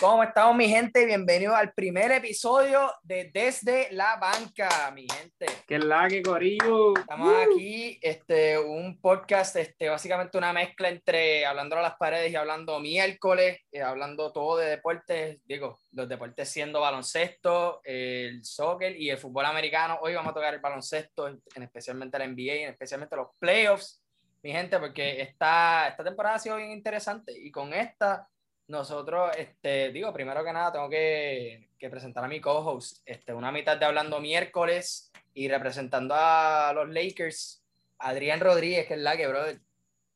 ¿Cómo estamos, mi gente? Bienvenidos al primer episodio de Desde la Banca, mi gente. Que la que corillo. Estamos aquí, este, un podcast, este, básicamente una mezcla entre hablando a las paredes y hablando miércoles, eh, hablando todo de deportes, digo, los deportes siendo baloncesto, el soccer y el fútbol americano. Hoy vamos a tocar el baloncesto, en, especialmente la NBA, en especialmente los playoffs, mi gente, porque esta, esta temporada ha sido bien interesante y con esta nosotros, este, digo, primero que nada, tengo que, que presentar a mi co-host, este, una mitad de Hablando Miércoles y representando a los Lakers, Adrián Rodríguez, que es la que, brother.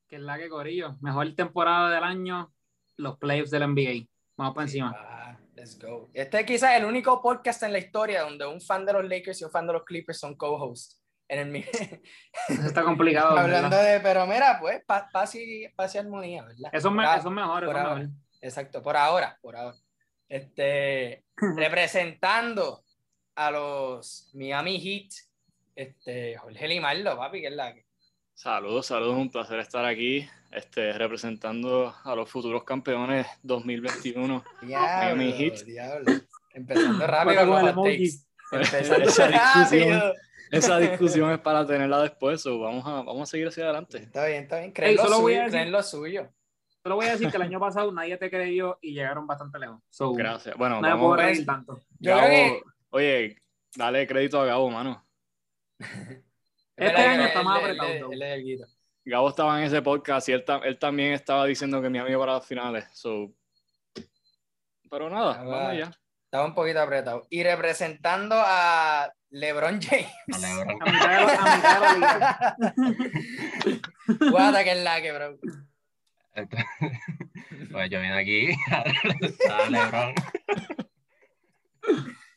Que es la que, Corillo. Mejor temporada del año, los playoffs del NBA. Vamos para encima. Ah, let's go. Este es quizás el único podcast en la historia donde un fan de los Lakers y un fan de los Clippers son co-hosts. En el... Eso está complicado. Hablando de, pero mira, pues, paz y, armonía, ¿verdad? Eso, es mejor, eso es mejor. Exacto, por ahora, por ahora. Este, representando a los Miami Heat, este, Jorge Limardo, papi, que es la que. Saludos, saludos, un placer estar aquí, este, representando a los futuros campeones 2021. Miami Heat. Empezando rápido con los Empezando esa discusión, esa discusión es para tenerla después, o vamos, a, vamos a seguir hacia adelante. Está bien, está bien. Creen, lo, suyo, creen lo suyo. Solo voy a decir que el año pasado nadie te creyó y llegaron bastante lejos. Gracias. Bueno, no vamos a reír tanto. Oye, dale crédito a Gabo, mano. este año está más apretado. Gabo estaba en ese podcast y él, él, también estaba diciendo que mi amigo para las finales. Pero nada, vamos allá. Estaba un poquito apretado. Y representando a LeBron James. A LeBron. Guata que es la que, bro. pues yo vine aquí a LeBron.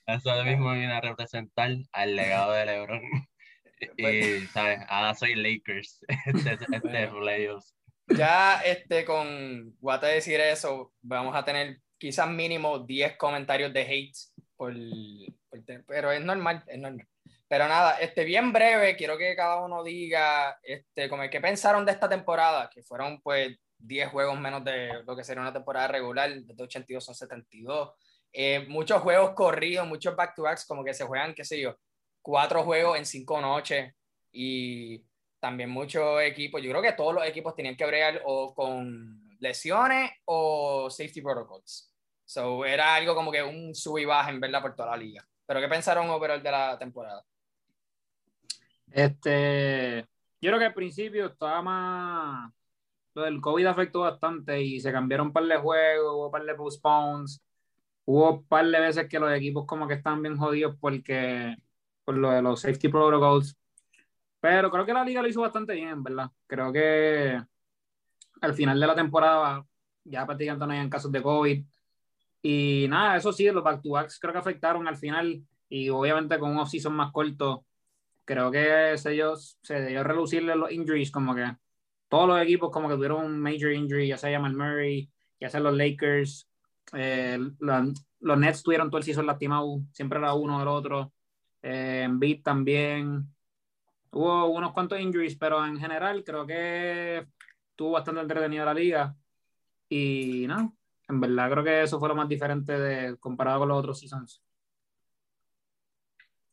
Eso mismo vine a representar al legado de LeBron. Y, pues ¿sabes? Ahora soy Lakers. Este, este playoffs. Ya este, con Guata decir eso, vamos a tener quizás mínimo 10 comentarios de hate, por, pero es normal, es normal. Pero nada, este, bien breve, quiero que cada uno diga este, como qué pensaron de esta temporada, que fueron pues 10 juegos menos de lo que sería una temporada regular, de 82 son 72. Eh, muchos juegos corridos, muchos back-to-backs, como que se juegan, qué sé yo, cuatro juegos en cinco noches y también muchos equipos, yo creo que todos los equipos tenían que bregar o con lesiones o safety protocols. So, era algo como que un sub y baja en verdad por toda la liga. Pero ¿qué pensaron overall de la temporada? Este, yo creo que al principio estaba más el COVID afectó bastante y se cambiaron un par de juegos, hubo un par de postpones, hubo un par de veces que los equipos como que están bien jodidos porque por lo de los safety protocols. Pero creo que la liga lo hizo bastante bien, ¿verdad? Creo que al final de la temporada ya prácticamente no hayan casos de COVID. Y nada, eso sí, los back-to-backs creo que afectaron al final y obviamente con un off-season más corto, creo que se dio, se dio relucirle los injuries como que todos los equipos como que tuvieron un major injury, ya sea Jamal Murray, ya sea los Lakers, eh, los, Nets tuvieron todo el season lastimado, siempre era uno del otro, eh, Beat también, hubo unos cuantos injuries, pero en general creo que estuvo bastante entretenido la liga y no, en verdad creo que eso fue lo más diferente de, comparado con los otros seasons.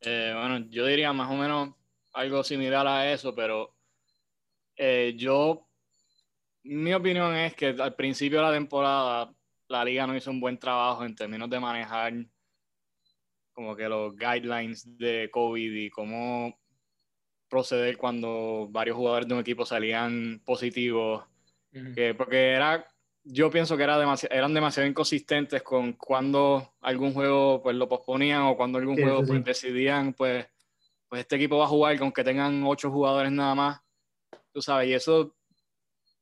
Eh, bueno, yo diría más o menos algo similar a eso, pero eh, yo, mi opinión es que al principio de la temporada la liga no hizo un buen trabajo en términos de manejar como que los guidelines de COVID y cómo proceder cuando varios jugadores de un equipo salían positivos. porque era, yo pienso que era eran demasiado inconsistentes con cuando algún juego pues lo posponían o cuando algún juego pues, decidían pues, pues este equipo va a jugar con que tengan ocho jugadores nada más tú sabes, y eso,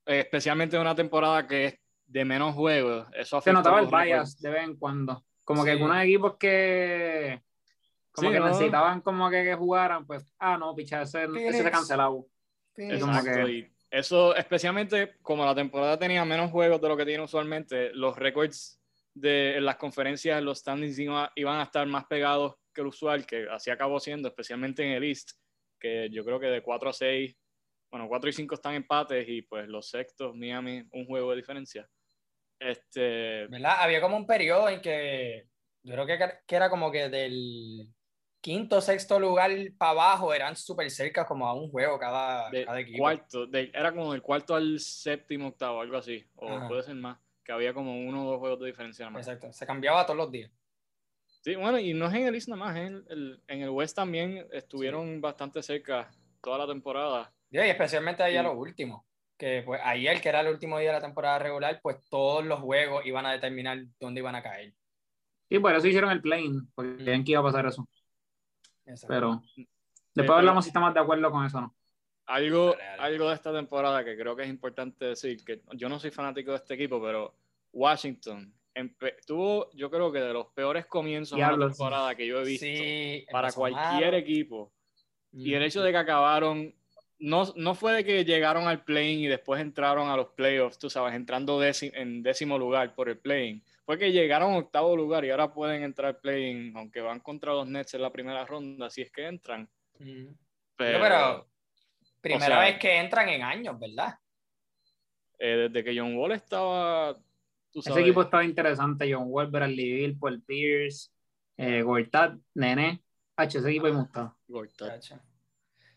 especialmente en una temporada que es de menos juegos, eso Se notaba el bias de vez en cuando. Como que algunos equipos que como que necesitaban como que, jugaran, pues, ah, no, picha, ese, ese se cancelado. Exacto, y eso, especialmente como la temporada tenía menos juegos de lo que tiene usualmente, los récords de las conferencias, los standings iban a estar más pegados que el usual, que así acabó siendo, especialmente en el East, que yo creo que de 4 a 6 bueno, 4 y 5 están empates y pues los sextos, Miami, un juego de diferencia. Este, ¿Verdad? Había como un periodo en que yo creo que, que era como que del quinto sexto lugar para abajo eran súper cerca como a un juego cada, de cada equipo. cuarto, de- era como del cuarto al séptimo, octavo, algo así. O Ajá. puede ser más, que había como uno o dos juegos de diferencia nada más. Exacto, se cambiaba todos los días. Sí, bueno, y no es en el East nada más, en el, en el West también estuvieron bastante cerca toda la temporada. Y especialmente ahí a Sí. lo último, que pues ayer, que era el último día de la temporada regular, pues todos los juegos iban a determinar dónde iban a caer. Sí, por eso hicieron el plane, porque Mm. creían que iba a pasar eso. Exacto. Pero pero- después hablamos si estamos de acuerdo con eso o no. Algo, Dale, dale. algo de esta temporada que creo que es importante decir, que yo no soy fanático de este equipo, pero Washington tuvo, yo creo que de los peores comienzos de la temporada que yo he visto Sí, para cualquier malo. equipo. Y el Mm. hecho de que acabaron, no, no fue de que llegaron al play y después entraron a los playoffs, tú sabes, entrando en décimo lugar por el play Fue que llegaron a octavo lugar y ahora pueden entrar al play aunque van contra los Nets en la primera ronda, si es que entran. Mm. Pero, pero primera sea- vez que entran en años, ¿verdad? eh, desde que John Wall estaba, tú Ese equipo estaba interesante. John Wall, Bradley Bill, Paul Pierce, eh, Gortat, Nene. H, ese equipo me gustaba. Gortat.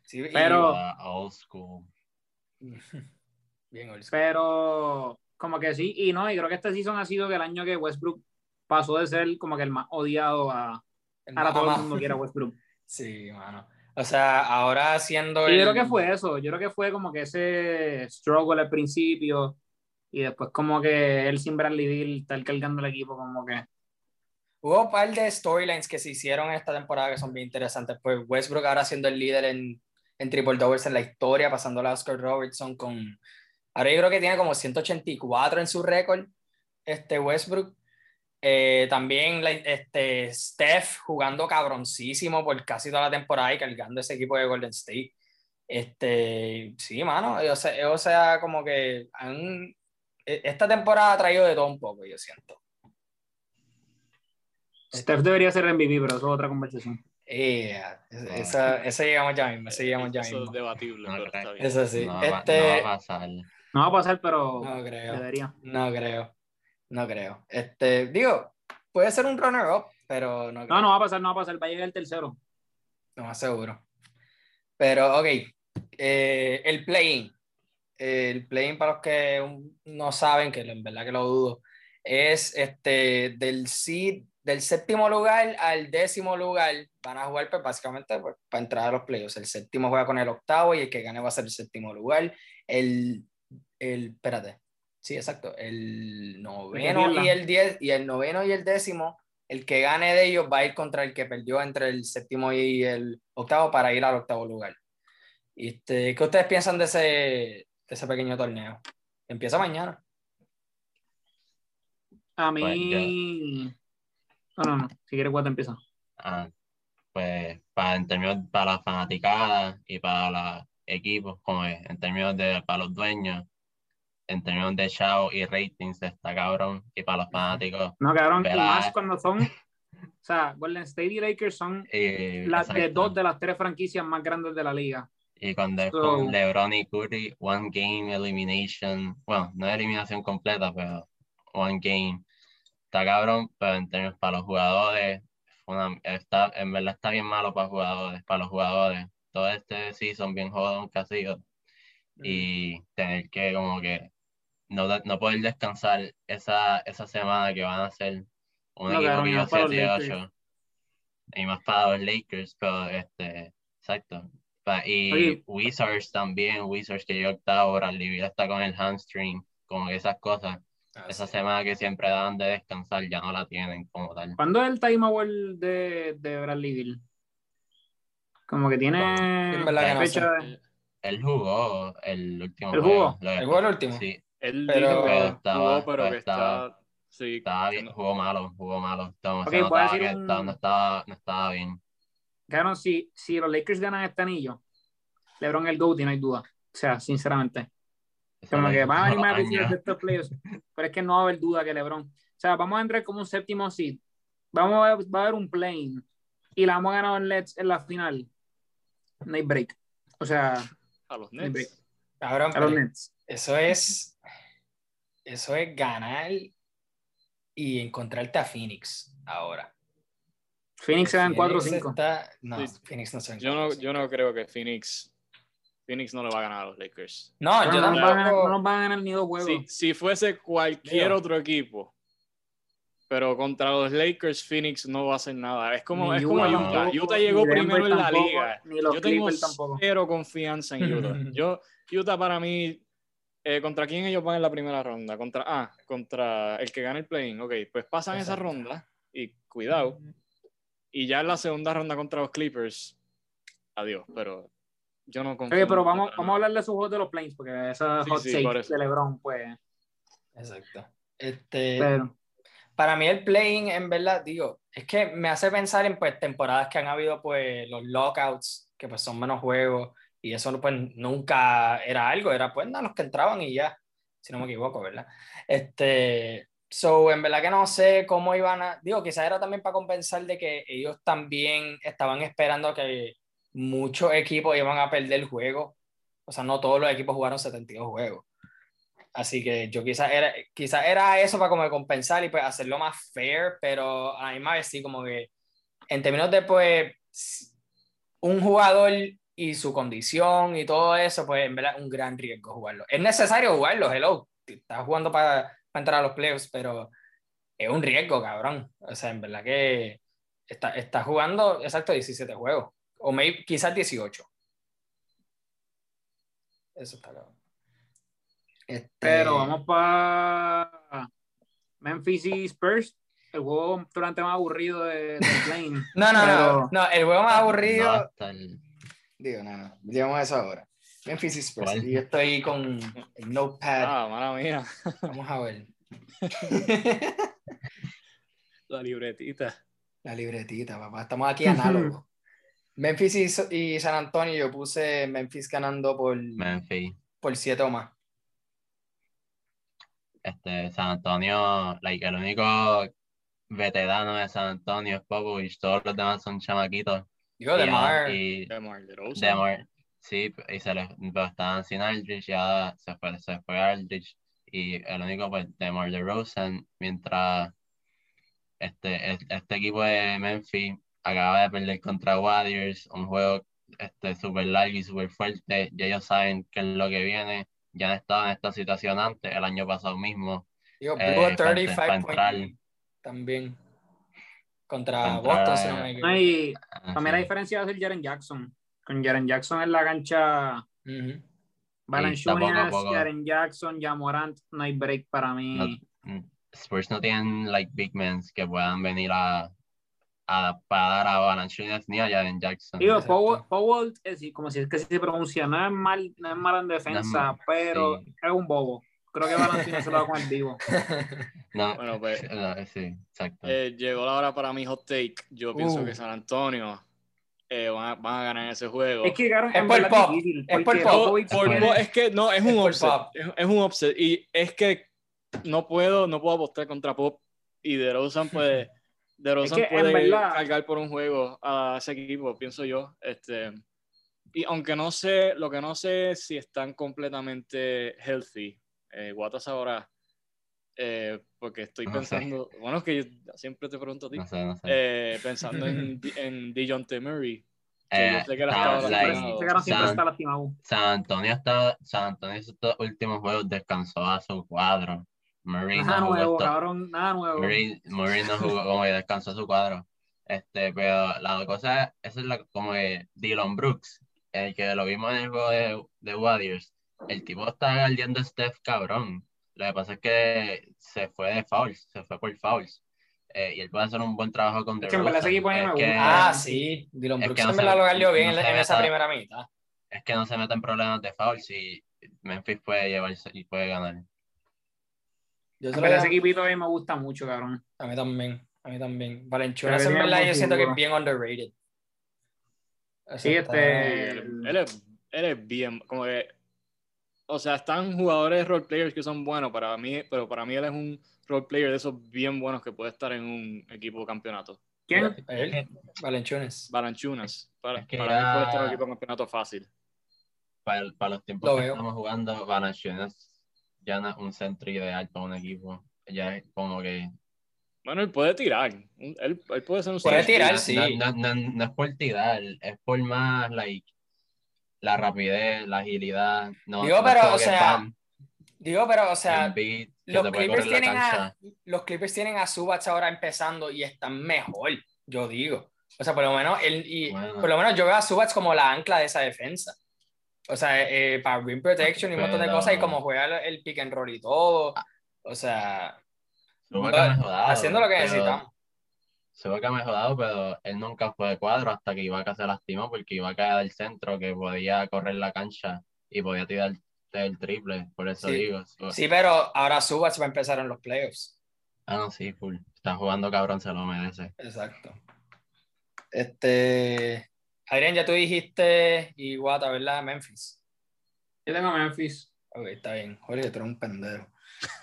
Sí, Pero- old school. Bien, old school. Pero como que sí, y no, y creo que este season ha sido que el año que Westbrook pasó de ser como que el más odiado a El ahora más todo el mundo quiere a Westbrook. Sí, mano. O sea, ahora siendo Y yo el- creo que fue eso, yo creo que fue como que ese struggle al principio y después como que él sin Bradley Bill estar cargando el equipo como que Hubo un par de storylines que se hicieron esta temporada que son bien interesantes. Pues Westbrook ahora siendo el líder en, en triple doubles en la historia, pasando a Oscar Robertson con... Ahora yo creo que tiene como 184 en su récord, este Westbrook. Eh, también este, Steph jugando cabroncísimo por casi toda la temporada y cargando ese equipo de Golden State. Este, sí, mano, o sea, sea como que han- e- esta temporada ha traído de todo un poco, yo siento. Steph debería ser MVP, pero eso es otra conversación. Eh, esa, esa llegamos ya mismo, esa llegamos ya Eso mismo. es debatible, No pero está bien. Eso sí. No, va, no este, va a pasar. No va a pasar, pero no creo, debería. no creo, no creo. Este, digo, puede ser un runner-up, pero no creo, No, no va a pasar, no va a pasar, va a llegar el tercero. no más seguro. Pero, ok, eh, el play-in. El play-in, para los que no saben, que en verdad que lo dudo, es este, del seed, del séptimo lugar al décimo lugar. Van a jugar, pues, básicamente, pues, para entrar a los playoffs. El séptimo juega con el octavo y el que gane va a ser el séptimo lugar. El, el espérate. Sí, exacto. El noveno y el diez, y el noveno y el décimo, el que gane de ellos va a ir contra el que perdió entre el séptimo y el octavo para ir al octavo lugar. Y Este, ¿Qué ustedes piensan de ese, de ese pequeño torneo? Empieza mañana. A mí. No, no, no. Si quieres, Guata empieza. Ah, pues para, en términos para la fanaticada y para los equipos, como es, en términos de para los dueños, en términos de show y ratings está cabrón, y para los fanáticos, No, cabrón, y más cuando son. O sea, Golden State y Lakers son y, las de dos de las tres franquicias más grandes de la liga. y cuando es So- con LeBron y Curry, one game elimination, bueno, no eliminación completa, pero one game, está cabrón, pero en términos para los jugadores, una- está, en verdad está bien malo para jugadores, para los jugadores. Todo este season bien jodón sido. y tener que como que no, no poder descansar esa, esa semana que van a ser un No, equipo que y yo más para los 7 y Lakers. 8 y más para los Lakers pero este exacto y Oye. Wizards también Wizards que llegó octavo Bradley está con el hamstring como que esas cosas Ah, esa sí. semana que siempre daban de descansar ya no la tienen como tal ¿Cuándo es el time award de, de Bradley Bill? Como que tiene En verdad que no fecha sé. de- él jugó el último ¿Él juego jugó? ¿Él jugó el último? sí Él Pero- dijo que Pero estaba- jugó, pero que estaba- está... Sí, Estaba bien, no- jugó malo, jugó malo. Como Ok, se voy a notaba decir que un- estaba- no, estaba, no estaba bien. Cabrón, si, si los Lakers ganan este anillo, LeBron el GOAT y no hay duda. O sea, sinceramente. Como que van a venir más de estos playoffs. Pero es que no va a haber duda que LeBron. O sea, vamos a entrar como un séptimo seed. Vamos a, va a haber un plane. Y la vamos a ganar en Let's en la final. No hay break. O sea, a los. Nets. Cabrón, A los Nets. eso es. Eso es ganar y encontrarte a Phoenix ahora. Phoenix se dan 4 o Phoenix 5. está- No, Sí. Phoenix no se dan Yo no, 4 o yo no creo que Phoenix, Phoenix no le va a ganar a los Lakers. No, yo no, nos van a ganar, no nos van a ganar ni dos juegos. Si, si fuese cualquier otro equipo, pero contra los Lakers, Phoenix no va a hacer nada. Es como, Ni es como Utah Utah. tampoco, Utah ni llegó primero en la tampoco, liga. ni los Yo tengo tampoco. cero confianza en Utah. Yo, Utah para mí, eh, ¿contra quién ellos van en la primera ronda? Contra, ah, contra el que gana el play-in. Ok, pues pasan esa ronda y cuidado. Y ya en la segunda ronda contra los Clippers, adiós, pero yo no confío. Oye, pero vamos, vamos a hablar de sus juegos de los Plains, porque esa Sí, hot sí, take de LeBron, pues. Exacto. Este, Pero, para mí el playing, en verdad, digo, es que me hace pensar en pues temporadas que han habido pues los lockouts, que pues son menos juegos, y eso pues nunca era algo, era pues nada, los que entraban y ya, si no me equivoco, ¿verdad? Este, so, en verdad que no sé cómo iban a, digo, quizás era también para compensar de que ellos también estaban esperando que muchos equipos iban a perder el juego, o sea, no todos los equipos jugaron 72 juegos. Así que yo quizás era, quizás era eso para como compensar y pues hacerlo más fair, pero a la misma vez sí, como que en términos de pues un jugador y su condición y todo eso, pues en verdad un gran riesgo jugarlo. Es necesario jugarlo, hello, estás jugando para, para entrar a los playoffs, pero es un riesgo, cabrón. O sea, en verdad que está, está jugando, exacto, 17 juegos, o maybe, quizás 18. Eso está cabrón. Este, pero vamos para Memphis y Spurs, el juego durante más aburrido de, de Plain. No, no, Pero- no, no, el juego más aburrido. No, Digo, no, no, digamos eso ahora. Memphis y Spurs. ¿Cuál? Y yo estoy con el notepad. Ah, mala mía. Vamos a ver. La libretita. La libretita, papá. Estamos aquí análogos. Memphis y, So- y San Antonio, yo puse Memphis ganando por, Memphis. por 7 o más. Este, San Antonio, like, el único veterano de San Antonio es Popovich, todos los demás son chamaquitos. Digo, de Y- Mar. y DeMar DeRozan. Demar, sí, y se les, pero estaban sin Aldridge, ya se fue, se fue Aldridge, y el único, pues, Demar DeRozan, mientras este, es- este equipo de Memphis acaba de perder contra Warriors, un juego este, súper largo y súper fuerte, y ellos saben qué es lo que viene, ya han estado en esta situación antes, el año pasado mismo, Digo, eh, Blue para- 35 para entrar. también. Contra Boston, si no me equivoco. No, y para mí la diferencia va a ser Jaren Jackson. Con Jaren Jackson en la cancha, poco. Jaren Jackson, Jamorant, no hay break para mí. No- mm, Spurs no tienen like big men que puedan venir a, a para dar a Valanciunas ni a Jaren Jackson. Digo. Powell, Powell es como si es que se pronuncia, no es mal, no es mal en defensa, mal, pero sí. es un bobo. Creo que Valanciunas se lo va a comer vivo. No, Bueno, pues, no, sí, exacto. Eh, llegó la hora para mi hot take. Yo pienso Uh. que San Antonio eh, van, a, van a ganar ese juego. Es que Garo, Es por pop, difícil, es por pop. Por- por- es que no, es Es un por upset. Pop. Es, es un upset. Y es que no puedo, no puedo apostar contra Pop. Y DeRozan puede, DeRozan Es que, puede verdad- cargar por un juego a ese equipo, pienso yo. Este, y aunque no sé, lo que no sé es si están completamente healthy. Eh, Guatas ahora, eh, porque estoy No sé. pensando, bueno, es que yo siempre te pregunto a ti. No sé, no sé. Eh, pensando en, en Dejounte Murray. que yo sé que él está- estaba like, lastimado. Ese Garo siempre San- está lastimado. San Antonio está, San Antonio estos últimos juegos descansó a su cuadro. Murray Nada no jugó nuevo, cabrón, nada nuevo. Murray, Murray no jugó como que descansó su cuadro. Este, pero la cosa, esa es la, como que Dylan Brooks, el que lo vimos en el juego de, de Warriors, el tipo está guardiando a Steph cabrón. Lo que pasa es que se fue de fouls, se fue por fouls. Eh, y él puede hacer un buen trabajo con Es que en ese equipo es. Ah, sí. Dylan Es Brooks que no en se- lo galió bien no en, en esa primera mitad. es que no se meten problemas de fouls y Memphis puede llevarse y puede ganar. Yo se En lo verdad doy ese a- equipito a mí me gusta mucho, cabrón. A mí también, a mí también. Valenciunas Pero en verdad yo siento que es bien underrated. Sí, este- él, él es, él es bien, como que, o sea, están jugadores role players que son buenos para mí, pero para mí él es un role player de esos bien buenos que puede estar en un equipo campeonato. ¿Quién? Él, Valenciunas. Balanchunas, para, Es que para mí ya- puede estar en un equipo campeonato fácil. Para, para los tiempos Lo que veo. estamos jugando, Valanciunas ya no es un centro ideal para un equipo. Ya es como que Bueno, él puede tirar. Él, él puede ser un Puede safety. tirar, no, sí. No, no, no, no es por tirar, es por más like, la rapidez, la agilidad. No, Digo, pero, o sea, bam, Digo, pero, o sea, los Clippers, tienen a, los Clippers tienen a Subats ahora empezando y están mejor, yo digo. O sea, por lo menos, él, y, Bueno. por lo menos yo veo a Subats como la ancla de esa defensa. O sea, eh, para rim protection y un montón de cosas y como juega el, pick and roll y todo. O sea, Suba que ha mejorado, haciendo lo que pero- necesitamos. Suba que ha mejorado, pero él nunca fue de cuadro hasta que Ibaka se lastimó porque Ibaka del centro que podía correr la cancha y podía tirar el triple, por eso Sí. digo. Sí, pero ahora Subats va a empezar en los playoffs. Ah, no, sí, full. Está jugando cabrón, se lo merece. Exacto. Este. Adrián, ya tú dijiste y Guata, ¿verdad? Memphis. Yo tengo Memphis. Ok, está bien. Jorge, tú eres un pendejo.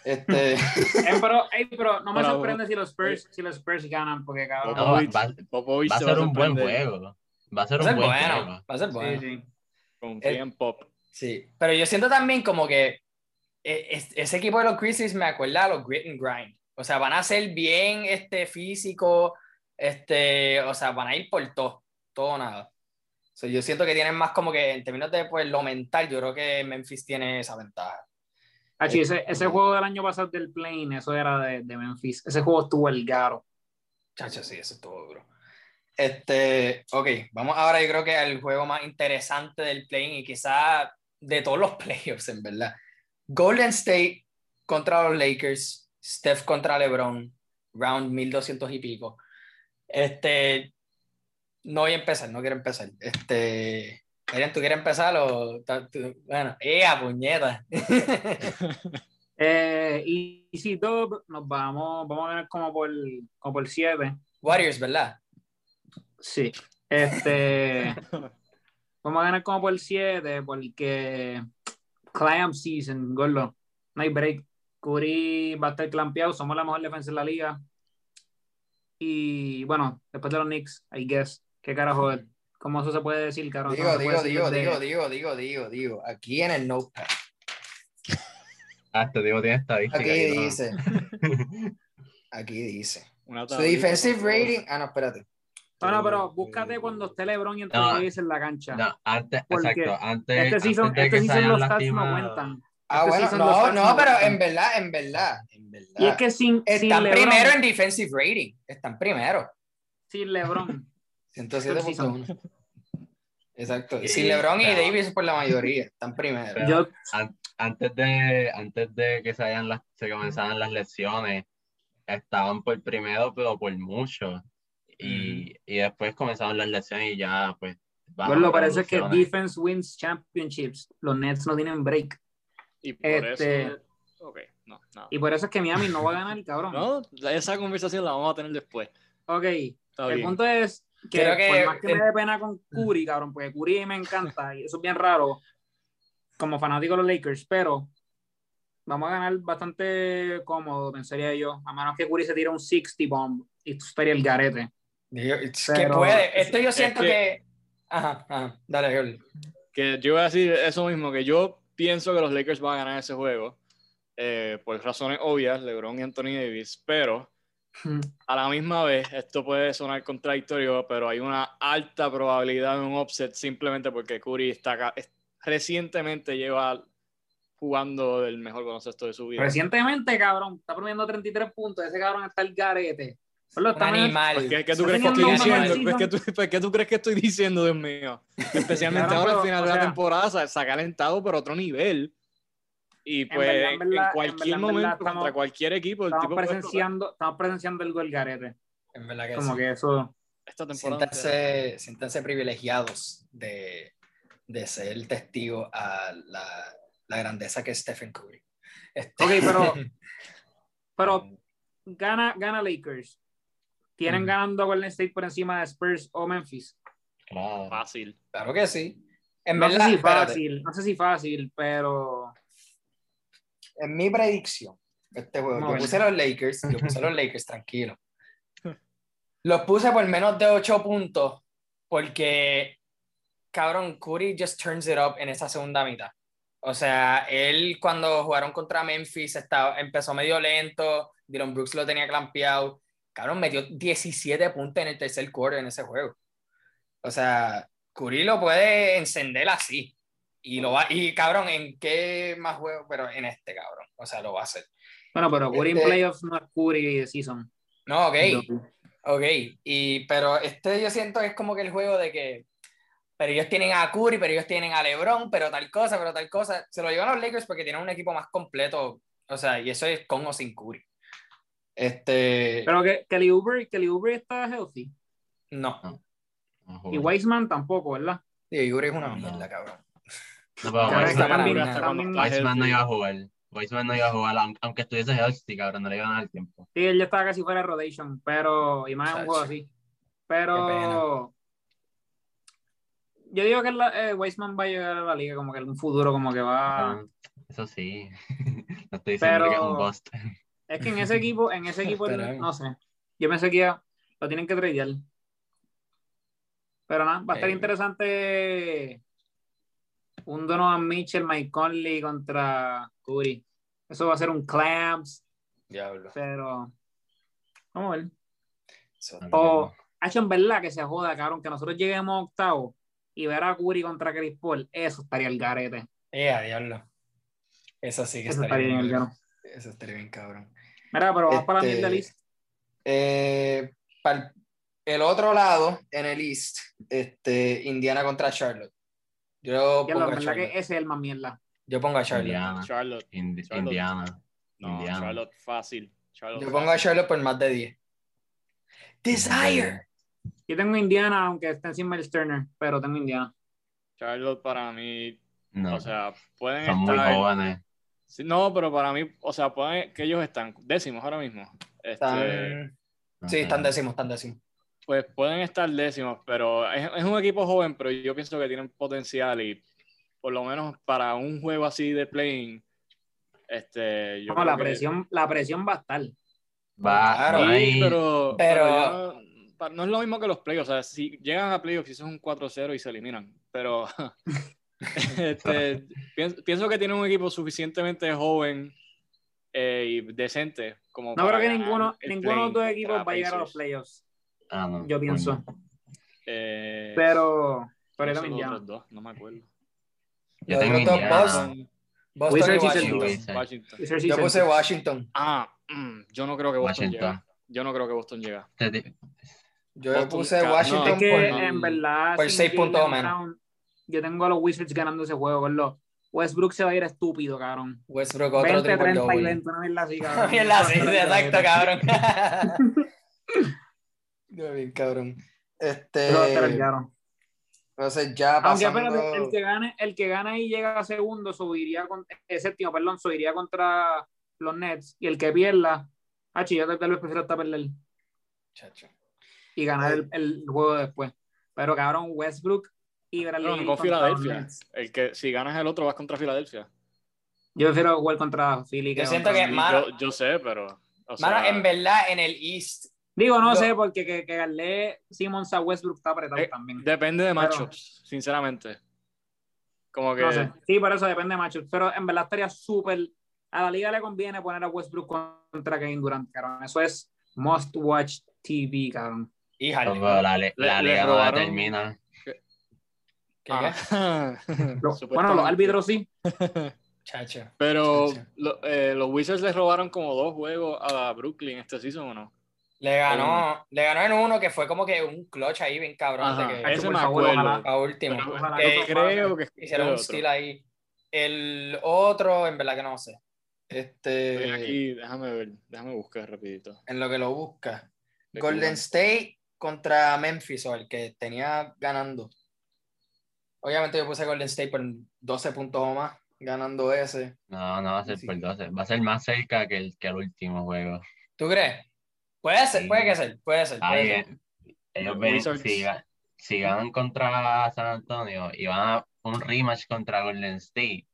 Este. Eh, pero, ey, pero no me Pero- sorprende si los Spurs, si los Spurs ganan, porque cabrón. No, Popovich, va- Popovich Va a se ser un buen juego. Va a ser Va a ser un buen bueno. juego. Va a ser bueno. Sí, sí. Confía Eh, en Pop. Sí, pero yo siento también como que eh, es- ese equipo de los Grizzlies me acuerda a los Grit and Grind. O sea, van a ser bien este, físico, este, o sea, van a ir por todo, todo o nada. So, yo siento que tienen más como que en términos de pues, lo mental, yo creo que Memphis tiene esa ventaja. Achi, ese, ese juego del año pasado del plane, eso era de, de Memphis. Ese juego estuvo el garo. Chacho, sí, eso estuvo duro. Este, ok, vamos ahora yo creo que al juego más interesante del play y quizá de todos los playoffs, en verdad. Golden State contra los Lakers, Steph contra LeBron, round 1200 y pico. Este, no voy a empezar, no quiero empezar. Este, Adrián, ¿tú quieres empezar o tú- bueno, ¡ea, puñeta! Eh, y, y si Dub, nos vamos, vamos a ganar como por, como por 7. Warriors, ¿verdad? Sí. Este. vamos a ganar como por 7 porque clamp season, gordo. No hay break. Curry va a estar clampeado, somos la mejor defensa de la liga. Y bueno, después de los Knicks, I guess. ¿Qué carajo es? ¿Cómo eso se puede decir, carajo? Digo, digo, digo, digo, digo, digo, digo, digo, aquí en el notepad. Ah, este tipo tiene estadística. Aquí dice, aquí dice. Su defensive rating. Ah, no, espérate. No, no, pero búscate cuando esté LeBron y Anthony No. En la cancha. No, antes, Porque exacto, antes, este season, antes de este que season los stats no cuentan. Ah, Este bueno, no, no, pero en verdad, en verdad, en verdad. Y es que sin, sin Están primero en defensive rating. Están primero. sin LeBron. 107.1. Exacto. Sí, Sin LeBron y Davis por la mayoría. Están primero. Yo, An- antes de antes de que se hayan las, se comenzaran las lesiones estaban por primero pero por mucho y, y después comenzaron las lesiones y ya pues Gordo, las parece que defense wins championships. Los Nets no tienen break. Y por Este- eso. Ok, no, nada. Y por eso es que Miami no va a ganar, cabrón. No, esa conversación la vamos a tener después. Ok, Está el bien. punto es que, Creo que por más que el- me dé pena con Curry, cabrón, porque Curry me encanta y eso es bien raro como fanático de los Lakers, pero vamos a ganar bastante cómodo, pensaría yo, a menos que Curry se tire un 60 bomb y esto estaría el garete. Es que puede. Esto yo es siento que- que... Ajá, ajá. Dale, Jorge. Que yo voy a decir eso mismo, que yo pienso que los Lakers van a ganar ese juego eh, por razones obvias, LeBron y Anthony Davis, pero a la misma vez, esto puede sonar contradictorio, pero hay una alta probabilidad de un upset simplemente porque Curry está acá, es- recientemente lleva jugando el mejor baloncesto de su vida. Recientemente, cabrón, está promediando 33 puntos, ese cabrón está el garete. Gordo, Un está animal. ¿Por qué, qué tú crees que estoy diciendo? ¿Por qué, season. tú, por qué tú crees que estoy diciendo, Dios mío? Especialmente Claro, ahora al final o de la sea- temporada se, ha calentado, pero a otro nivel. Y pues verdad, en en, verdad, en cualquier verdad, en momento, verdad, estamos- contra cualquier equipo, el Estamos tipo presenciando, estamos presenciando el gol garete. En verdad que Como sí. que eso. esta temporada. Siéntanse, siéntanse privilegiados de, de ser testigo a la, la grandeza que es Stephen Curry. Este- Ok, pero, pero gana, gana Lakers. ¿Tienen Mm. ganando a Golden State por encima de Spurs o Memphis? Claro. Fácil. Claro que sí. En no verdad, sé si espérate, fácil, no sé si fácil, pero en mi predicción, este juego, a yo puse los Lakers, yo puse los Lakers, tranquilo. Los puse por menos de 8 puntos porque, cabrón, Curry just turns it up en esa segunda mitad. O sea, él cuando jugaron contra Memphis estaba, empezó medio lento, Dylan Brooks lo tenía clampeado cabrón, metió 17 puntos en el tercer quarter en ese juego. O sea, Curry lo puede encender así. Y lo va, y cabrón, ¿en qué más juego? Pero en este, cabrón. O sea, lo va a hacer. Bueno, pero Curry en Este- playoffs no es Curry de season. No, ok. Ok, y, pero este yo siento que es como que el juego de que, pero ellos tienen a Curry, pero ellos tienen a LeBron, pero tal cosa, pero tal cosa. Se lo llevan a los Lakers porque tienen un equipo más completo, o sea, y eso es con o sin Curry. Este, Pero que Kelly Oubre, Kelly Oubre está healthy. no, No Y. Wiseman tampoco, ¿verdad? sí, Curry es una No. mierda, cabrón. No, pero Wiseman no iba a jugar. Wiseman no iba a jugar, aunque- estuviese healthy, cabrón, no le iban a dar tiempo. Sí, él ya estaba casi fuera de rotation, pero, y más en un juego así. Pero, yo digo que la, eh, Wiseman va a llegar a la liga como que en un futuro como que va... Eso sí. No estoy diciendo Pero- que es un bust. Es que en ese equipo, en ese equipo, no sé. Yo pensé que ya lo tienen que tradear. Pero nada, va a estar Eh. interesante un Donovan Mitchell, Mike Conley contra Curry. Eso va a ser un clamps, Diablo. pero vamos a ver. O, hecho en verdad que se joda, cabrón, que nosotros lleguemos a octavo y ver a Curry contra Chris Paul, eso estaría el garete. Eh, a diablo. Eso sí que Eso estaría estaría bien, bien. el garo. Eso estaría bien, cabrón. Mira, pero vamos para la Este, mierda list. Eh, para el otro lado, en el East, este, Indiana contra Charlotte. Yo pongo lo, a en verdad que Charlotte. ese es el más mierda. Yo pongo a Charlotte. Indiana. Charlotte. Indi- Charlotte. Indiana. No, Indiana. Charlotte fácil. Charlotte Yo pongo a Charlotte por más de 10. Desire. Yo tengo Indiana, aunque esté encima del Turner, pero tengo Indiana. Charlotte para mí, No, o sea, pueden son muy estar. jóvenes. Sí, no, pero para mí, o sea, pueden que ellos están décimos ahora mismo. Este, Están... No Sí, están décimos, están décimos. Pues pueden estar décimos, pero es, es un equipo joven, pero yo pienso que tienen potencial y por lo menos para un juego así de playing, este, yo No, la que- presión, la presión va a estar. Va, Claro. Sí, ahí. pero, Pero- pero yo no, es lo mismo que los playoffs. O sea, si llegan a playoffs, si son un 4-0 y se eliminan. Pero este, pienso, pienso que tienen un equipo suficientemente joven eh, y decente como No creo que ninguno, ninguno de los dos equipos va a llegar a los playoffs. Ah, no, Yo pienso. Eh, Pero, pero yo ¿cuáles son también los ya. otros dos? No me acuerdo. Yo tengo Indiana. Boston, y Washington. Washington. Yo puse. Washington. Ah, mm, yo no creo que Boston Washington. llega. Yo no creo que Boston di- Yo Boston, puse ca- no, Washington Es que por... en verdad. por sin seis puntos o menos. Yo tengo a los Wizards ganando ese juego, ¿verdad? Westbrook se va a ir estúpido, cabrón. Westbrook otro 20, triple 30 y double. 20, una mierda así, cabrón. Mierda, sí, exacto, cabrón. No, bien, cabrón. Este, Pero entonces ya Aunque pasando... espérate, el que gane, el que gane y llega a segundo subiría con, eh, séptimo, perdón, subiría contra los Nets y el que pierda, ah, yo tal vez prefiero hasta perder Chacho. y ganar el, el juego después. Pero cabrón, Westbrook y Bradley No, Filadelfia. El que si ganas el otro vas contra Filadelfia. Yo prefiero jugar contra Philly. Yo siento que- Y Mano- yo, yo sé, pero. o Mano, sea, en verdad, en el East, Digo, no sé, porque que, que Simmons a Westbrook está apretado Eh, también. Depende de Pero- matchups, sinceramente. Como que. No sé. Sí, por eso depende de matchup. Pero en verdad estaría súper. A la liga le conviene poner a Westbrook contra Kevin Durant, cabrón. Eso es must watch TV, cabrón. híjale. Como la, le- la liga no robaron- determina. ¿Qué, qué? Ah. Lo- bueno, los árbitros sí. Chacho. Pero lo- eh, los Wizards les robaron como dos juegos a Brooklyn este season o no. Le ganó, le ganó en uno que fue como que un clutch ahí bien cabrón. Ajá, de que, ese me acuerdo. a último. Pero Ojalá que creo que hicieron un steal ahí. El otro, en verdad que no sé. Este, Estoy aquí, déjame ver, déjame buscar rapidito. en lo que lo busca. De Golden Cuba. State contra Memphis, o el que tenía ganando. Obviamente yo puse Golden State por 12 puntos o más, ganando ese. No, no va a ser Sí. por 12. Va a ser más cerca que el, que el último juego. ¿Tú crees? Puede ser, Sí. puede que ser, puede ser. puede Ahí, ser. eh, ellos Los ven, si, si ganan contra San Antonio y van a un rematch contra Golden State,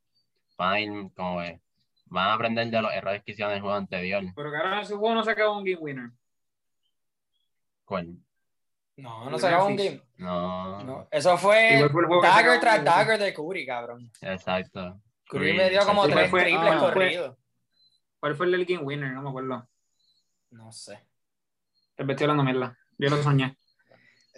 van a ir como que, van a aprender de los errores que hicieron en el juego anterior. Pero cabrón, ese juego no se acabó un game winner. ¿Cuál? No, no se acabó un game. No, No, eso fue dagger tras dagger de Curry, cabrón. exacto. Curry Curry, me dio como tres fue- triples ah, corridos. ¿Cuál fue el game winner? No me acuerdo. No sé. Estoy hablando mierda. Yo lo soñé.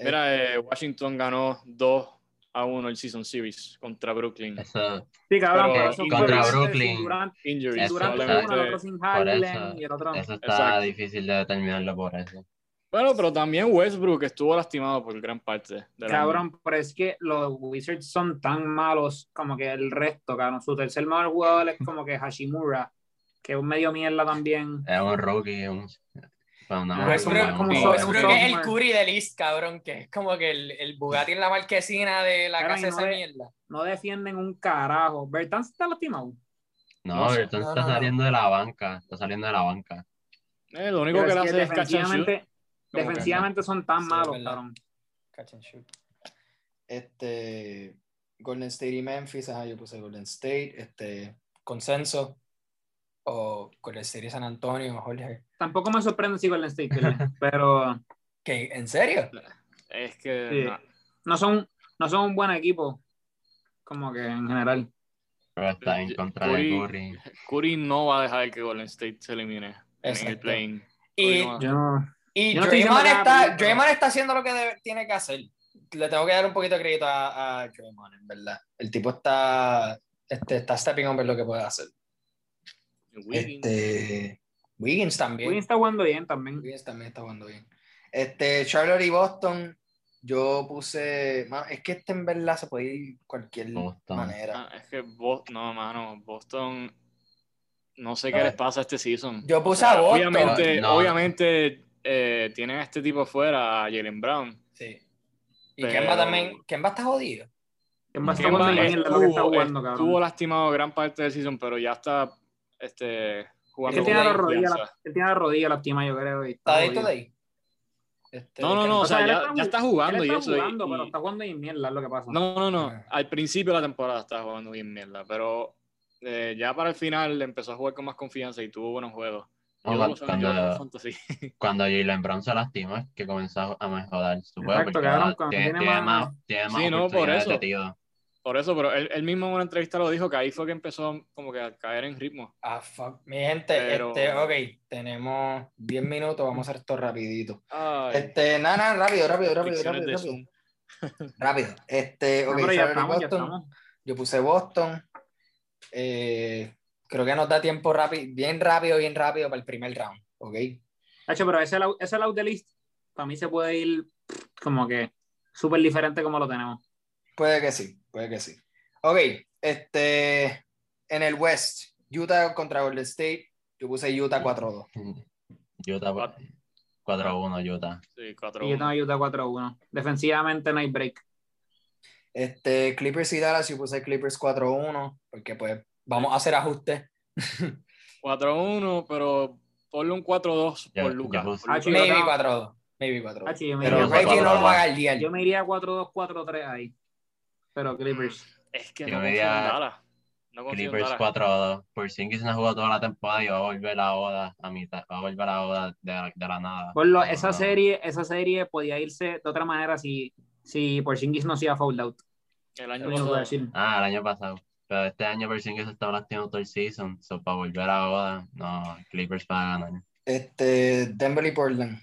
Mira, eh, Washington ganó 2 a 1 el Season Series contra Brooklyn. Eso, Sí, cabrón, Pero contra Brooklyn. Durant, Injuries, Eso Durant está- uno, el otro sin eso, y el otro. eso está Exacto. difícil de determinarlo por eso. Bueno, pero también Westbrook estuvo lastimado por gran parte. Cabrón, pero es que los Wizards son tan malos como que el resto, cabrón. Su tercer mejor jugador es como que Hashimura, que es un medio mierda también. Es un rookie, un, bueno, no, Westbrook un- es como Westbrook es el. Curry del East, cabrón, que es como que el, el Bugatti en la marquesina de la Cabrón, casa esa no de- mierda. No defienden un carajo. Bertans está lastimado. No, No No, está no, no. saliendo de la banca, está saliendo de la banca. Eh, lo único Pero que es le que hace es catch and shoot. defensivamente, defensivamente son tan Sí, es malos, cabrón. Catch and shoot. Este, Golden State y Memphis, ajá, yo puse Golden State, este, consenso, o Golden State y San Antonio, Jorge. Tampoco me sorprende si Golden State pierde, pero ¿Qué? ¿En serio? Es que Sí. no. no son, no son un buen equipo, como que en general. Pero está en Curry- contra de Curry. Curry no va a dejar que Golden State se elimine en el Exacto. playing. Y, Curry no- Yo no- y Yo Draymond, está, Draymond está haciendo lo que debe- tiene que hacer. Le tengo que dar un poquito de crédito a, a Draymond, en verdad. El tipo está, este, está stepping en lo que puede hacer. Este, Wiggins también. Wiggins está jugando bien también. Wiggins también está jugando bien. Este, Charlotte y Boston, yo puse. es que este en verdad se puede ir cualquier Boston. manera. Ah, es que Bo- no, mano, Boston no sé qué les pasa este season. Yo puse a Boston. Obviamente, No. obviamente eh, tienen a este tipo fuera, a Jalen Brown. Sí. Y Pero- Kemba también. Kemba está jodido. Kemba está Kemba estuvo, jugando, estuvo lastimado gran parte del season, pero ya está este, jugando Él tiene, la rodilla, la, él tiene la rodilla lastimada, yo creo. y ¿Está to day? Este, No, no, no, o sea, ya, está ya está Él jugando y está eso. y- jugando, pero y- está jugando y mierda, es lo que pasa. No, no, no. Ah. Al principio de la temporada estaba jugando bien mierda, pero eh, ya para el final empezó a jugar con más confianza y tuvo buenos juegos. No, cuando- cuando-. Cuando Jalen Brown se lastimó es que comenzó a mejorar su juego. Exacto, porque cuando tiene, tiene más- tiene más Sí, no, por eso. de. Por eso, pero él, él mismo en una entrevista lo dijo que ahí fue que empezó como que a caer en ritmo. Ah, fuck. Mi gente, Pero- este, ok, tenemos 10 minutos, vamos a hacer esto rapidito. Ay, Este, nada, nada, rápido, rápido, rápido, rápido, rápido. Rápido. Este, No, ok, pero ya estamos, ya Boston. estamos. Yo puse Boston. Eh, creo que nos da tiempo rápido, bien rápido, bien rápido para el primer round, ¿ok? Hacho, pero ese, ese out de list, para mí se puede ir como que súper diferente como lo tenemos. Puede que sí, puede que sí. Ok, este, en el West, Utah contra Golden State, yo puse Utah 4-2. Utah Cuat- 4-1, Utah. Sí, 4 Y yo tengo Utah 4-1. Defensivamente no hay break. Este, Clippers y Dallas, yo puse Clippers 4-1, porque pues vamos a hacer ajustes. 4-1, pero ponle un 4-2 Ya- por Lucas. Ah. Maybe no. 4-2, maybe 4-2. Hacho, yo me Pero Reggie no lo 4-2. va a guardiar. Yo me iría 4-2-4-3 ahí. Pero Clippers. Es que Yo no me confío en Dallas. No confío en Clippers Dallas. 4-2. Por Singis no jugó toda la temporada y va a volver a Oda a mitad. Va a volver a Oda de, la- de la nada. Por lo, esa no. serie, esa serie podía irse de otra manera si, si Porzingis no hacía foul out. El año pasado. decir. Ah, el año pasado. Pero este año por Singis estaba lastimado todo el season. So, para volver a Oda, no, Clippers para ganar. Este, Denver y Portland.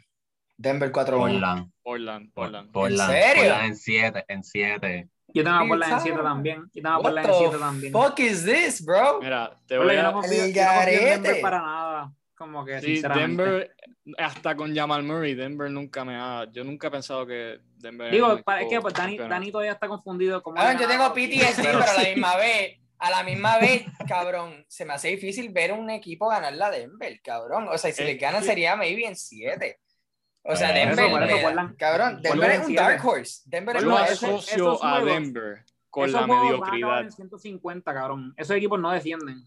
Denver 4-1. Portland. Portland, Portland. Portland. serio? Portland en 7, en 7. Yo tengo a Sí, Portland en ¿sabes? 7 también. Yo tengo a What Portland en the 7 también. fuck is this, bro? Mira, te voy yo no a... confío, yo no confío en Denver para nada. Como que, Sí, sinceramente. Denver, hasta con Jamal Murray, Denver nunca me ha... Yo nunca he pensado que Denver... Digo, para- es que pues, Dani. Dani todavía está confundido. Como Ah, yo tengo PTSD, pero a la misma vez, a la misma vez, cabrón, se me hace difícil ver un equipo ganar la Denver, cabrón. O sea, si Es les ganan sería maybe en 7. O sea, eso, Denver, eso, Portland- cabrón, Denver es un dark horse. Denver es asocio esos a Denver con Esos la mediocridad. en 150, cabrón. Esos equipos no defienden.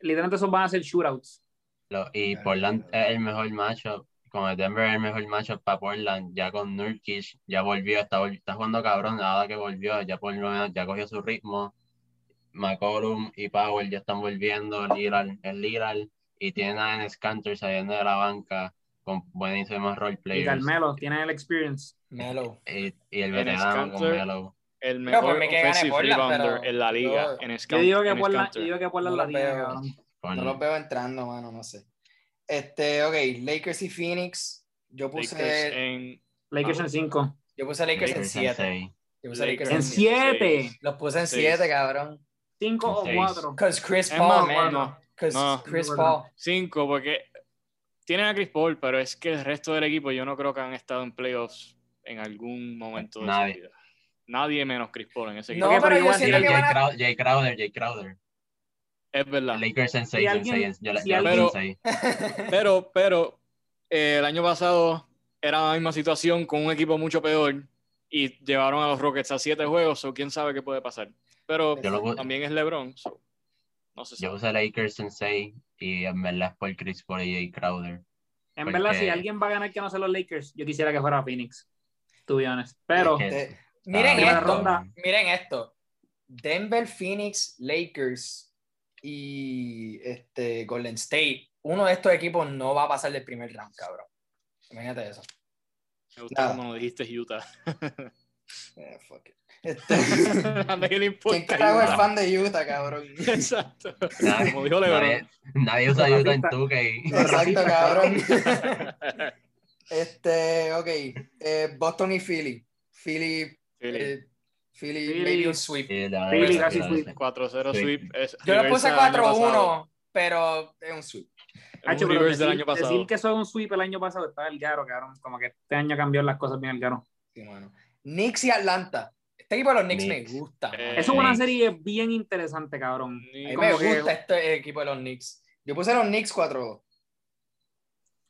Literalmente esos van a ser shootouts. Lo- y Portland es el mejor matchup. Como el Denver es el mejor matchup para Portland. Ya con Nurkic, ya volvió, está, jugando cabrón. Ahora que volvió, ya por lo menos ya cogió su ritmo. McCollum y Powell ya están volviendo. Lillard, el Lillard. Y tienen a Enes Kanter saliendo de la banca con buenísimos role Y. Carmelo tiene el experience. Melo. Y, y el veterano con. Melo. El mejor gane offensive Portland, rebounder pero en la liga. yo- en Yo digo que Enes Portland, Kanter. yo digo que Portland No la cabrón. No los veo entrando, mano, no sé. Este, ok, Lakers y Phoenix. Yo Lakers puse, en Lakers en 5. yo puse Lakers en Lakers en 7. seis. Yo puse Lakers Lakers En siete. 7. seis. Los puse en Seis. 7, cabrón. 5 o Seis. 4. Cause Chris Paul, más, man. no. Chris No, Paul. cinco, porque tienen a Chris Paul, pero es que el resto del equipo yo no creo que han estado en playoffs en algún momento de Nadie. su vida. Nadie menos Chris Paul en ese No, equipo. Ok, pero pero yo igual siento Jay que van a... Crowder, Jay Crowder, Jay Crowder. Es verdad. Lakers en 6, en alguien- 6. Yo le si yo le alguien- puse en seis. Pero, pero eh, el año pasado era la misma situación con un equipo mucho peor y llevaron a los Rockets a siete juegos, o quién sabe qué puede pasar. Pero Yo lo pu- también es LeBron, so, no sé si. Yo puse Lakers en 6 y en verdad es por Chris Paul y Crowder. En Porque- verdad, si alguien va a ganar que no sea los Lakers, yo quisiera que fuera Phoenix. To be honest. Pero Es que- Este, miren Primera esto, ronda. miren esto. Denver, Phoenix, Lakers y este Golden State. Uno de estos equipos no va a pasar del primer round, cabrón. Imagínate eso. Me gusta Nada. como dijiste Utah. Eh, fuck it. Este, a nadie le importa. ¿Quién carajo es Utah. fan de Utah, cabrón? Exacto. Nadie, Como dijo LeBron. nadie, nadie usa Utah en 2K. Exacto, cabrón. Este, ok. eh, Boston y Philly. Philly, Philly. eh, Philly, Philly. maybe un sweep. Philly casi sweep. verdad. 4-0 Sí. sweep. Es Yo le puse del año pasado. 4-1, pero es un sweep. Hacho, un pero del decir, año pasado. decir que eso es un sweep el año pasado está el garo, cabrón. Como que este año cambió las cosas bien el garo. Sí, mano. Knicks y Atlanta. Este equipo de los Knicks, Knicks. me gusta. Eh, Eso es una Knicks. serie bien interesante, cabrón. a mí Como me que- gusta este equipo de los Knicks. Yo puse los Knicks 4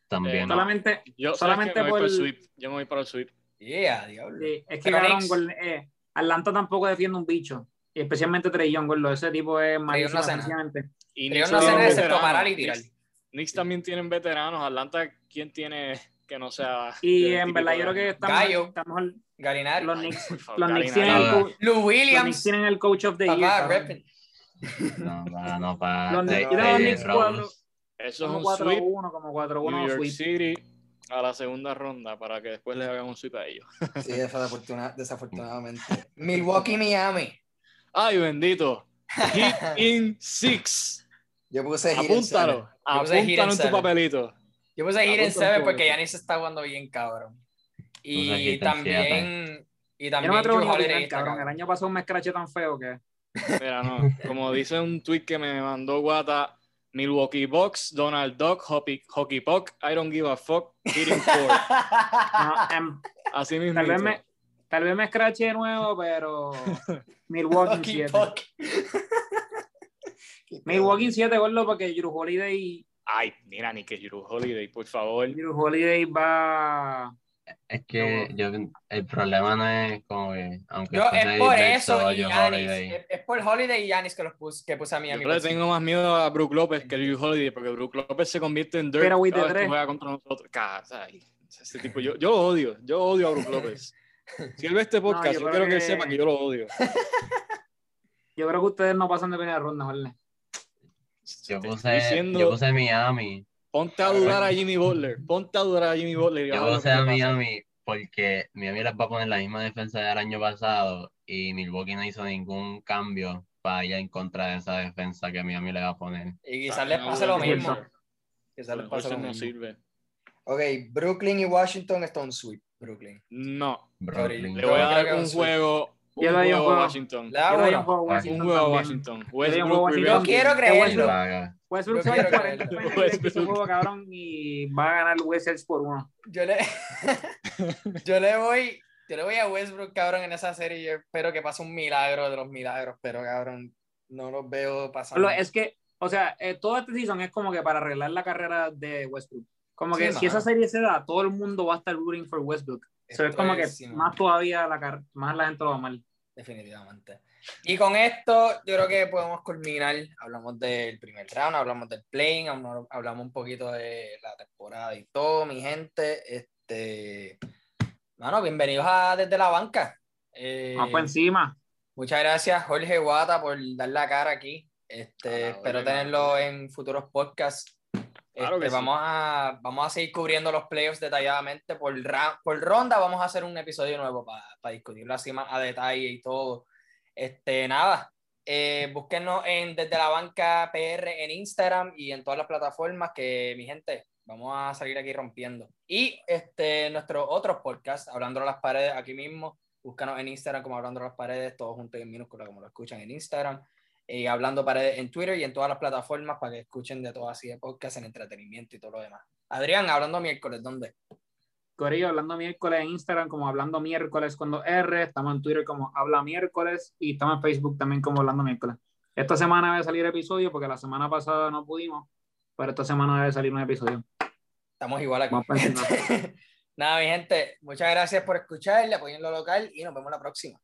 También. Eh, no. Solamente, Yo solamente me voy por- por el sweep. Yo me voy para el sweep. Yeah, diablo. sí, es que cabrón, eh, Atlanta tampoco defiende un bicho. Y especialmente Trey Young, gordo. Ese tipo es malísimo no hace nada. defensivamente. Y Pero Knicks no hacen excepto parar y tirar. Knicks, Knicks también tienen veteranos. Atlanta, ¿quién tiene que no sea? Y en verdad, yo creo que estamos, estamos Galinari. los Knicks, los Knicks tienen el, Lou los Knicks Williams. tienen el coach of the year. Papá, repping. No, para, no, para. Los de- Knicks- los de Knicks cuatro- Eso es un 4 sweep. 1 como 4 1 New York sweep. City a la segunda ronda para que después le hagan un sweep a ellos. Sí, desafortuna- desafortunadamente. Milwaukee, Miami. Ay, bendito. Hit in six. Yo puse en seven. Apúntalo. Heat en Apúntalo en tu seven. papelito. Yo puse Heat en Apúntalo 7 tú, porque. Yanis está jugando bien, cabrón. Y también. Y Yo también no me atrevo ni a cabrón. El año pasado me escraché tan feo que. Mira, no. Como dice un tweet que me mandó Guata, Milwaukee Bucks, Donald Duck, Hockey, Hockey Puck, I don't give a fuck, hitting four. No, em, Así mismo. tal, vez me, tal vez me escraché de nuevo, pero. Milwaukee Hockey 7. puck. Milwaukee 7, gordo, porque Drew Holiday, Ay, mira, ni que Drew Holiday, por favor. Drew Holiday va. Es que yo, el problema no es como que. Aunque Yo, es por eso y Giannis, es, es por Holiday y Yanis que los puse, que puse a Miami. Yo le tengo más miedo a Brook López que a Drew Holiday, porque Brook López se convierte en dirt Pero cada vez que juega contra nosotros. Ca- ay, ese tipo, yo, yo lo odio, yo odio a Brook López. Si él ve este podcast, yo yo, quiero que... él que- sepa que yo lo odio. Yo creo que ustedes no pasan de primera ronda, ¿verdad? Yo puse, diciendo, yo puse Miami. Ponte a dudar a Jimmy Butler, ponte a dudar a Jimmy Butler. y Yo que a te pasa. Miami porque Miami les va a poner la misma defensa del año pasado y Milwaukee no hizo ningún cambio para ir en contra de esa defensa que Miami le va a poner. Y quizás Ah, les no, pase lo mismo. Quizás les pase lo no mismo. sirve. Ok, Brooklyn y Washington está un sweep. Brooklyn. No, Brooklyn. le voy a dar un juego, un juego a. Washington. Un juego a Washington Westbrook. Yo quiero creerlo. Westbrook Yo se va a quiero 40 creerlo. puntos en ese Westbrook. juego, cabrón, y va a ganar Wizards por uno. Yo le, yo le voy, yo le voy a Westbrook, cabrón, en esa serie. Yo espero que pase un milagro de los milagros, pero cabrón, no los veo pasando. Es que, o sea, eh, todo este season es como que para arreglar la carrera de Westbrook. Como que Sí, si esa serie se da, todo el mundo va a estar rooting for Westbrook. Eso es como que más todavía la car- más la gente lo va a mal. Definitivamente. Y con esto, yo creo que podemos culminar. Hablamos del primer round, hablamos del playing, hablamos un poquito de la temporada y todo, mi gente. Este, mano, bienvenidos a Desde la Banca. Eh, Más por encima. Muchas gracias, Jorge Guata, por dar la cara aquí. Este, espero tenerlo en futuros podcasts. Claro Este, que sí. vamos, a, vamos a seguir cubriendo los playoffs detalladamente por, por ronda. Vamos a hacer un episodio nuevo para discutirlo así más a detalle y todo. Este, nada, eh, búsquenos en Desde la Banca PR en Instagram y en todas las plataformas que, mi gente, Vamos a salir aquí rompiendo. Y este, nuestros otros podcasts, Hablando a las Paredes, aquí mismo, búscanos en Instagram como Hablando a las Paredes, todos juntos en minúscula, como lo escuchan en Instagram. Y Hablando Paredes en Twitter y en todas las plataformas para que escuchen de todo así de podcast en entretenimiento y todo lo demás. Adrián, hablando miércoles, ¿dónde? Corillo, hablando miércoles en Instagram como hablando miércoles con dos R, estamos en Twitter como habla miércoles y estamos en Facebook también como hablando miércoles. Esta semana debe salir episodio porque la semana pasada no pudimos, pero esta semana debe salir un episodio. Estamos igual aquí. Nada, mi gente, muchas gracias por escuchar, apoyen lo local y nos vemos la próxima.